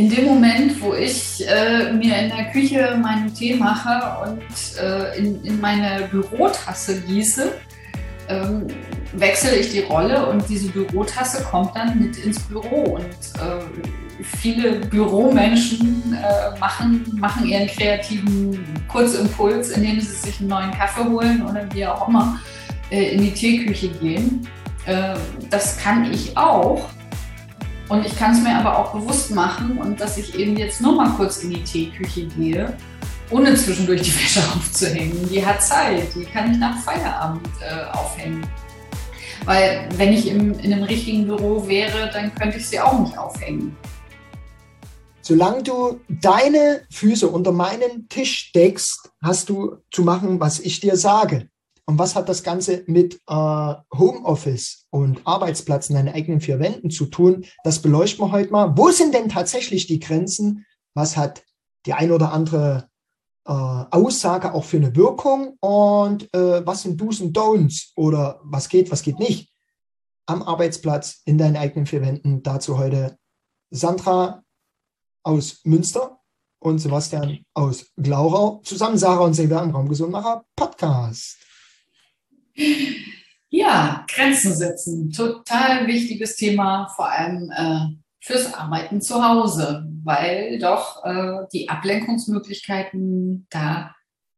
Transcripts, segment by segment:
in dem Moment, wo ich äh, mir in der Küche meinen Tee mache und äh, in, in, meine Bürotasse gieße, ähm, wechsle ich die Rolle und diese Bürotasse kommt dann mit ins Büro. Und äh, viele Büromenschen äh, machen, machen ihren kreativen Kurzimpuls, indem sie sich einen neuen Kaffee holen oder wie auch immer äh, in die Teeküche gehen. Äh, das kann ich auch. Und ich kann es mir aber auch bewusst machen und dass ich eben jetzt nur mal kurz in die Teeküche gehe, ohne zwischendurch die Wäsche aufzuhängen. Die hat Zeit, die kann ich nach Feierabend äh, aufhängen. Weil wenn ich im, in einem richtigen Büro wäre, dann könnte ich sie auch nicht aufhängen. Solange du deine Füße unter meinen Tisch deckst, hast du zu machen, was ich dir sage. Und was hat das Ganze mit äh, Homeoffice und Arbeitsplatz in deinen eigenen vier Wänden zu tun? Das beleuchten wir heute mal. Wo sind denn tatsächlich die Grenzen? Was hat die ein oder andere äh, Aussage auch für eine Wirkung? Und äh, was sind Do's und Don'ts? Oder was geht, was geht nicht? Am Arbeitsplatz in deinen eigenen vier Wänden. Dazu heute Sandra aus Münster und Sebastian aus Glaurau. Zusammen Sarah und Silvia im Raumgesundmacher Podcast. Ja, Grenzen setzen. Total wichtiges Thema, vor allem äh, fürs Arbeiten zu Hause, weil doch äh, die Ablenkungsmöglichkeiten da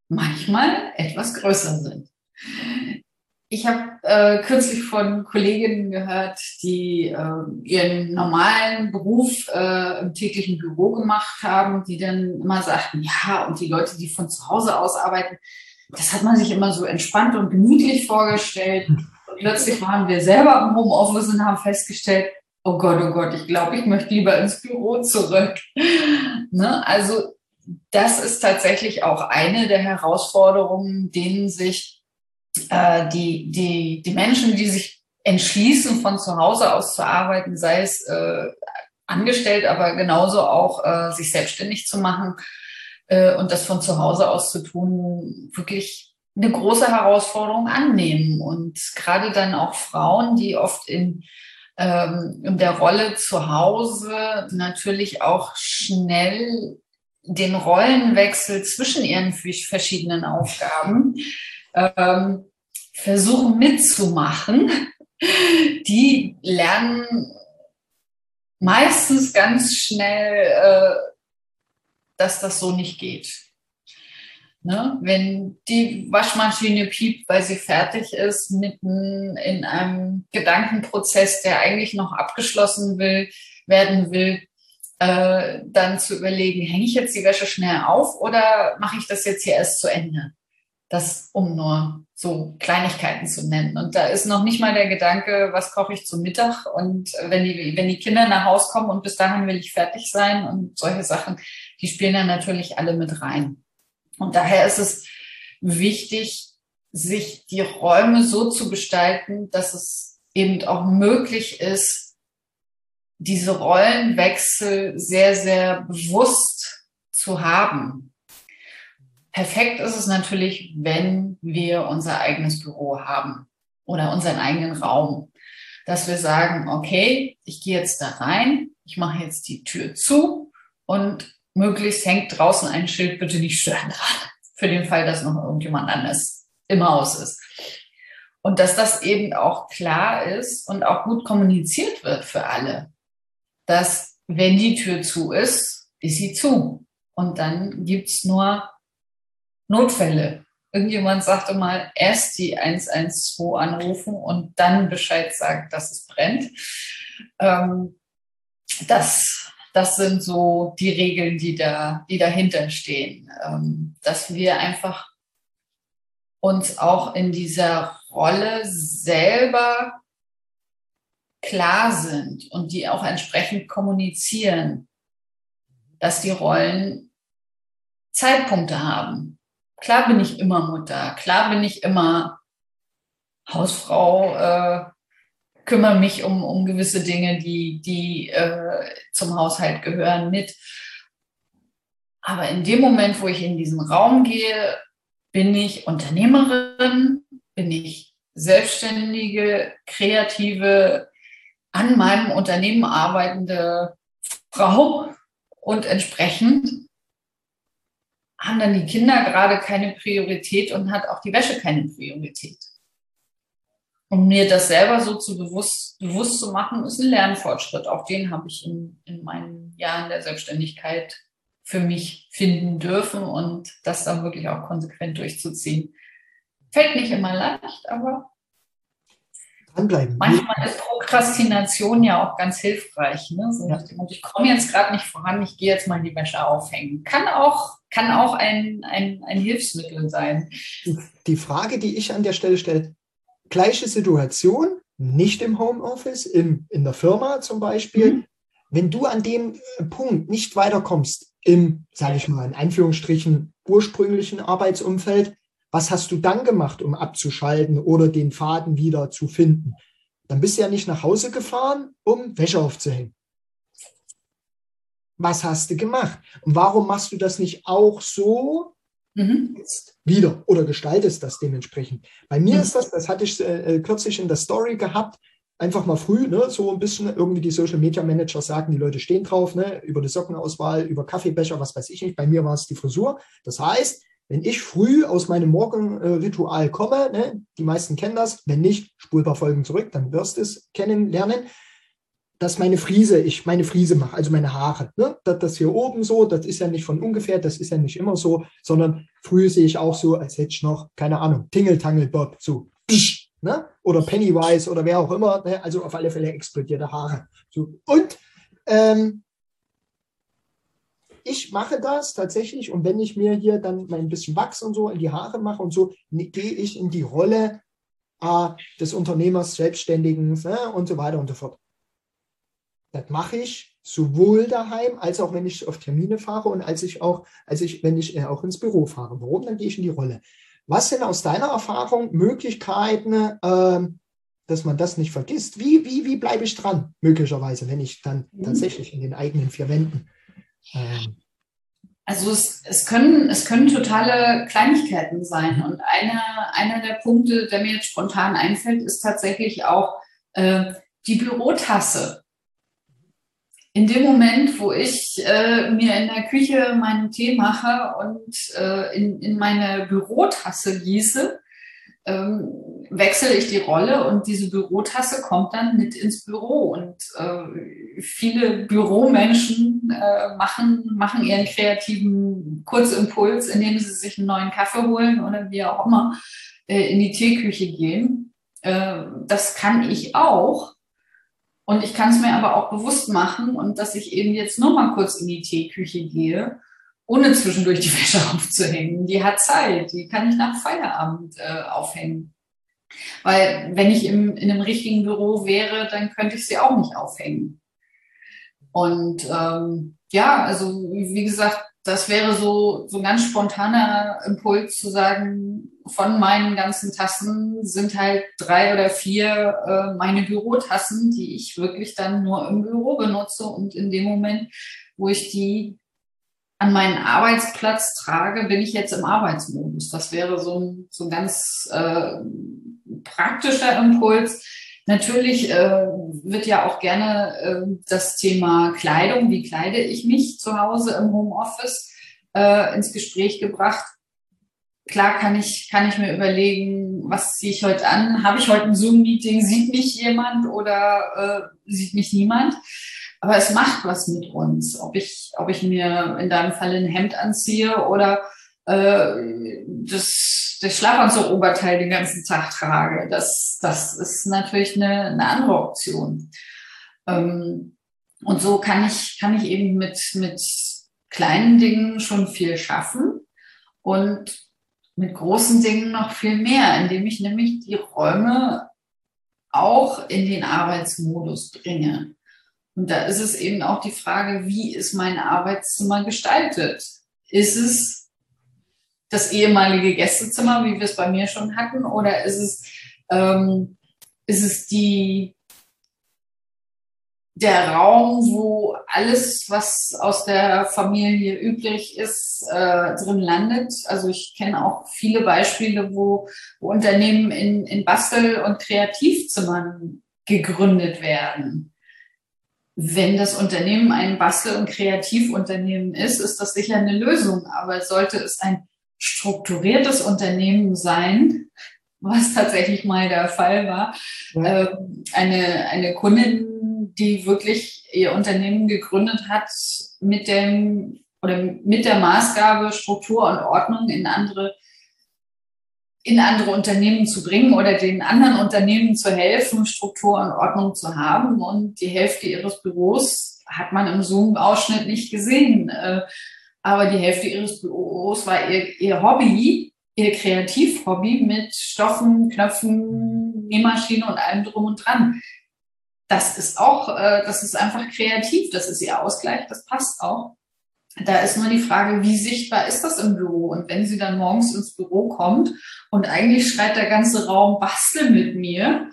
manchmal etwas größer sind. Ich habe äh, kürzlich von Kolleginnen gehört, die äh, ihren normalen Beruf äh, im täglichen Büro gemacht haben, die dann immer sagten, ja, und die Leute, die von zu Hause aus arbeiten, das hat man sich immer so entspannt und gemütlich vorgestellt. Und plötzlich waren wir selber im Homeoffice und haben festgestellt, oh Gott, oh Gott, ich glaube, ich möchte lieber ins Büro zurück. ne? Also das ist tatsächlich auch eine der Herausforderungen, denen sich äh, die, die, die Menschen, die sich entschließen, von zu Hause aus zu arbeiten, sei es äh, angestellt, aber genauso auch äh, sich selbstständig zu machen, äh, und das von zu Hause aus zu tun, wirklich eine große Herausforderung annehmen. Und gerade dann auch Frauen, die oft in, ähm, in der Rolle zu Hause natürlich auch schnell den Rollenwechsel zwischen ihren verschiedenen Aufgaben ähm, versuchen mitzumachen, die lernen meistens ganz schnell äh, dass das so nicht geht. Ne? Wenn die Waschmaschine piept, weil sie fertig ist, mitten in einem Gedankenprozess, der eigentlich noch abgeschlossen will, werden will, äh, dann zu überlegen, hänge ich jetzt die Wäsche schnell auf oder mache ich das jetzt hier erst zu Ende? Das, um nur so Kleinigkeiten zu nennen. Und da ist noch nicht mal der Gedanke, was koche ich zum Mittag? Und wenn die, wenn die Kinder nach Hause kommen und bis dahin will ich fertig sein und solche Sachen, die spielen dann natürlich alle mit rein. Und daher ist es wichtig, sich die Räume so zu gestalten, dass es eben auch möglich ist, diese Rollenwechsel sehr, sehr bewusst zu haben. Perfekt ist es natürlich, wenn wir unser eigenes Büro haben oder unseren eigenen Raum, dass wir sagen, okay, ich gehe jetzt da rein, ich mache jetzt die Tür zu und möglichst hängt draußen ein Schild, bitte nicht stören dran. Für den Fall, dass noch irgendjemand anders im Haus ist. Und dass das eben auch klar ist und auch gut kommuniziert wird für alle. Dass wenn die Tür zu ist, ist sie zu. Und dann gibt's nur Notfälle. Irgendjemand sagte mal, erst die 112 anrufen und dann Bescheid sagen, dass es brennt. Ähm, das das sind so die Regeln, die da, die dahinter stehen. Ähm, dass wir einfach uns auch in dieser Rolle selber klar sind und die auch entsprechend kommunizieren, dass die Rollen Zeitpunkte haben. Klar bin ich immer Mutter, klar bin ich immer Hausfrau, äh, kümmere mich um, um gewisse Dinge, die, die äh, zum Haushalt gehören, mit. Aber in dem Moment, wo ich in diesen Raum gehe, bin ich Unternehmerin, bin ich selbstständige, kreative, an meinem Unternehmen arbeitende Frau Und entsprechend haben dann die Kinder gerade keine Priorität und hat auch die Wäsche keine Priorität. Und mir das selber so zu bewusst, bewusst zu machen, ist ein Lernfortschritt. Auch den habe ich in, in meinen Jahren der Selbstständigkeit für mich finden dürfen und das dann wirklich auch konsequent durchzuziehen. Fällt nicht immer leicht, aber dranbleiben. Manchmal ist Prokrastination ja auch ganz hilfreich. Ne? So ja. Ich komme jetzt gerade nicht voran, ich gehe jetzt mal die Wäsche aufhängen. Kann auch, kann auch ein, ein, ein Hilfsmittel sein. Die Frage, die ich an der Stelle stelle, gleiche Situation, nicht im Homeoffice, in, in der Firma zum Beispiel. Mhm. Wenn du an dem äh, Punkt nicht weiterkommst im, sage ich mal, in Anführungsstrichen ursprünglichen Arbeitsumfeld, was hast du dann gemacht, um abzuschalten oder den Faden wieder zu finden? Dann bist du ja nicht nach Hause gefahren, um Wäsche aufzuhängen. Was hast du gemacht? Und warum machst du das nicht auch so, mhm. jetzt wieder oder gestaltest das dementsprechend. Bei mir mhm. ist das, das hatte ich äh, kürzlich in der Story gehabt, einfach mal früh, ne, so ein bisschen irgendwie die Social Media Manager sagen, die Leute stehen drauf, ne, über die Sockenauswahl, über Kaffeebecher, was weiß ich nicht. Bei mir war es die Frisur. Das heißt, wenn ich früh aus meinem Morgenritual komme, ne, die meisten kennen das, wenn nicht, spulbar Folgen zurück, dann wirst du es kennenlernen dass meine Friese, ich meine Friese mache, also meine Haare. Ne? Das, das hier oben so, das ist ja nicht von ungefähr, das ist ja nicht immer so, sondern früher sehe ich auch so, als hätte ich noch, keine Ahnung, Tingle Bob, so, ne? oder Pennywise oder wer auch immer, ne? also auf alle Fälle explodierte Haare. So. Und ähm, ich mache das tatsächlich und wenn ich mir hier dann mein bisschen Wachs und so in die Haare mache und so, ne, gehe ich in die Rolle äh, des Unternehmers, Selbstständigen ne? und so weiter und so fort. Das mache ich sowohl daheim als auch wenn ich auf Termine fahre und als ich auch, als ich, wenn ich äh, auch ins Büro fahre. Warum? Dann gehe ich in die Rolle. Was sind aus deiner Erfahrung Möglichkeiten, äh, dass man das nicht vergisst? Wie, wie, wie bleibe ich dran, möglicherweise, wenn ich dann mhm. tatsächlich in den eigenen vier Wänden ähm, also es, es, können, es können totale Kleinigkeiten sein. Und einer, einer der Punkte, der mir jetzt spontan einfällt, ist tatsächlich auch äh, die Bürotasse in dem Moment, wo ich äh, mir in der Küche meinen Tee mache und äh, in, in meine Bürotasse gieße, ähm, wechsle ich die Rolle und diese Bürotasse kommt dann mit ins Büro. Und äh, viele Büromenschen äh, machen, machen ihren kreativen Kurzimpuls, indem sie sich einen neuen Kaffee holen oder wie auch immer äh, in die Teeküche gehen. Äh, das kann ich auch. Und ich kann es mir aber auch bewusst machen und dass ich eben jetzt nur mal kurz in die Teeküche gehe, ohne zwischendurch die Wäsche aufzuhängen. Die hat Zeit, die kann ich nach Feierabend äh, aufhängen. Weil wenn ich im, in einem richtigen Büro wäre, dann könnte ich sie auch nicht aufhängen. Und ähm, ja, also wie gesagt, das wäre so, so ein ganz spontaner Impuls zu sagen, von meinen ganzen Tassen sind halt drei oder vier äh, meine Bürotassen, die ich wirklich dann nur im Büro benutze und in dem Moment, wo ich die an meinen Arbeitsplatz trage, bin ich jetzt im Arbeitsmodus. Das wäre so ein, so ein ganz äh, praktischer Impuls. Natürlich äh, wird ja auch gerne äh, das Thema Kleidung, wie kleide ich mich zu Hause im Homeoffice, äh, ins Gespräch gebracht. Klar kann ich, kann ich mir überlegen, was ziehe ich heute an? Habe ich heute ein Zoom-Meeting? Sieht mich jemand oder äh, sieht mich niemand? Aber es macht was mit uns, ob ich, ob ich mir in deinem Fall ein Hemd anziehe oder äh, das, das Schlafanzug-Oberteil den ganzen Tag trage. Das, das ist natürlich eine, eine andere Option. Ähm, und so kann ich, kann ich eben mit, mit kleinen Dingen schon viel schaffen und mit großen Dingen noch viel mehr, indem ich nämlich die Räume auch in den Arbeitsmodus bringe. Und da ist es eben auch die Frage, wie ist mein Arbeitszimmer gestaltet? Ist es das ehemalige Gästezimmer, wie wir es bei mir schon hatten, oder ist es, ähm, ist es die, der Raum, wo alles, was aus der Familie üblich ist, äh, drin landet. Also ich kenne auch viele Beispiele, wo, wo Unternehmen in, in Bastel- und Kreativzimmern gegründet werden. wenn das Unternehmen ein Bastel- und Kreativunternehmen ist, ist das sicher eine Lösung. Aber sollte es ein strukturiertes Unternehmen sein, was tatsächlich mal der Fall war, ja. äh, eine, eine Kundin, die wirklich ihr Unternehmen gegründet hat mit dem oder mit der Maßgabe, Struktur und Ordnung in andere in andere Unternehmen zu bringen oder den anderen Unternehmen zu helfen, Struktur und Ordnung zu haben. Und die Hälfte ihres Büros hat man im Zoom-Ausschnitt nicht gesehen. Aber die Hälfte ihres Büros war ihr, ihr Hobby, ihr Kreativhobby mit Stoffen, Knöpfen, Nähmaschine und allem drum und dran. Das ist auch, äh, das ist einfach kreativ, das ist ihr Ausgleich, das passt auch. Da ist nur die Frage, wie sichtbar ist das im Büro? Und wenn sie dann morgens ins Büro kommt und eigentlich schreit der ganze Raum, bastel mit mir,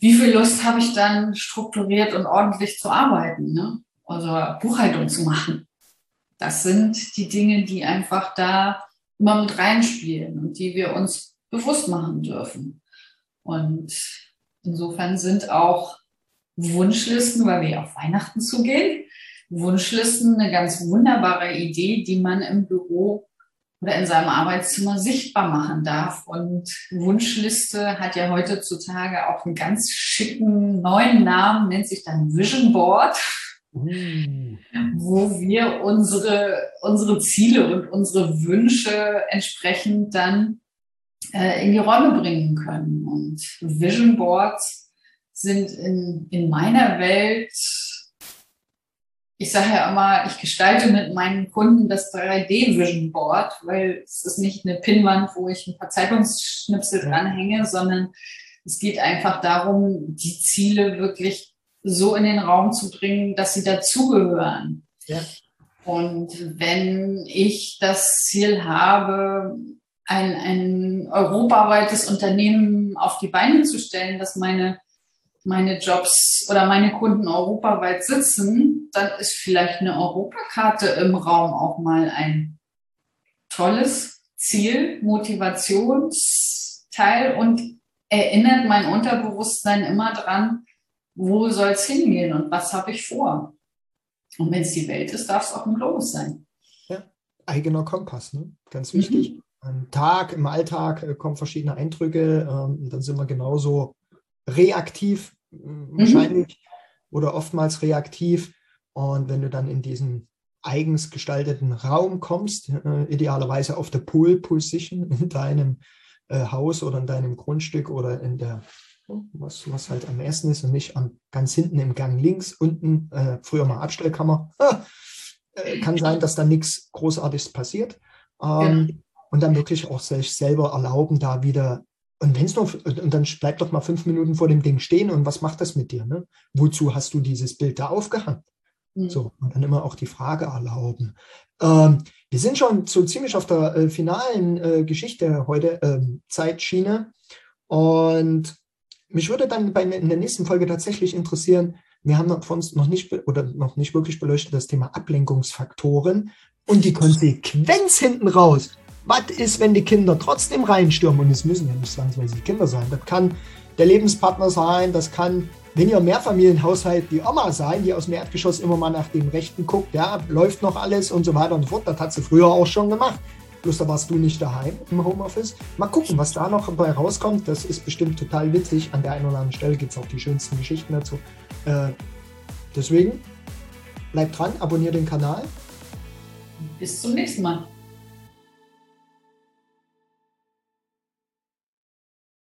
wie viel Lust habe ich dann strukturiert und ordentlich zu arbeiten, ne? also Buchhaltung zu machen? Das sind die Dinge, die einfach da immer mit reinspielen und die wir uns bewusst machen dürfen. Und insofern sind auch Wunschlisten, weil wir ja auf Weihnachten zugehen, Wunschlisten eine ganz wunderbare Idee, die man im Büro oder in seinem Arbeitszimmer sichtbar machen darf. Und Wunschliste hat ja heutzutage auch einen ganz schicken neuen Namen, nennt sich dann Vision Board, mm. wo wir unsere, unsere Ziele und unsere Wünsche entsprechend dann äh, in die Räume bringen können. Und Vision Boards sind in, in meiner Welt ich sage ja immer, ich gestalte mit meinen Kunden das 3D-Vision Board, weil es ist nicht eine Pinnwand, wo ich ein paar Zeitungsschnipsel dranhänge, sondern es geht einfach darum, die Ziele wirklich so in den Raum zu bringen, dass sie dazugehören. Ja. Und wenn ich das Ziel habe, ein, ein europaweites Unternehmen auf die Beine zu stellen, dass meine meine Jobs oder meine Kunden europaweit sitzen, dann ist vielleicht eine Europakarte im Raum auch mal ein tolles Ziel, Motivationsteil und erinnert mein Unterbewusstsein immer dran, wo soll es hingehen und was habe ich vor. Und wenn es die Welt ist, darf es auch ein Globus sein. Ja, eigener Kompass, ne? ganz wichtig. Mhm. Am Tag, im Alltag äh, kommen verschiedene Eindrücke, ähm, dann sind wir genauso reaktiv mhm. wahrscheinlich oder oftmals reaktiv. Und wenn du dann in diesen eigens gestalteten Raum kommst, äh, idealerweise auf der Pool Position in deinem äh, Haus oder in deinem Grundstück oder in der, was, was halt am ersten ist und nicht am, ganz hinten im Gang links, unten, äh, früher mal Abstellkammer, äh, kann sein, dass da nichts Großartiges passiert. Ähm, ja. Und dann wirklich auch sich selber erlauben, da wieder und wenn es noch, und dann bleib doch mal fünf Minuten vor dem Ding stehen und was macht das mit dir? Ne? Wozu hast du dieses Bild da aufgehangen? Mhm. So, und dann immer auch die Frage erlauben. Ähm, wir sind schon so ziemlich auf der äh, finalen äh, Geschichte heute, ähm, Zeitschiene. Und mich würde dann bei, in der nächsten Folge tatsächlich interessieren, wir haben von uns noch nicht oder noch nicht wirklich beleuchtet das Thema Ablenkungsfaktoren und die Konsequenz hinten raus was ist, wenn die Kinder trotzdem reinstürmen? Und es müssen ja nicht zwangsweise Kinder sein. Das kann der Lebenspartner sein, das kann, wenn ihr Mehrfamilienhaushalt, die Oma sein, die aus dem Erdgeschoss immer mal nach dem Rechten guckt, ja, läuft noch alles und so weiter und so fort. Das hat sie früher auch schon gemacht. Bloß da warst du nicht daheim im Homeoffice. Mal gucken, was da noch dabei rauskommt. Das ist bestimmt total witzig. An der einen oder anderen Stelle gibt es auch die schönsten Geschichten dazu. Äh, deswegen, bleibt dran, abonniert den Kanal. Bis zum nächsten Mal.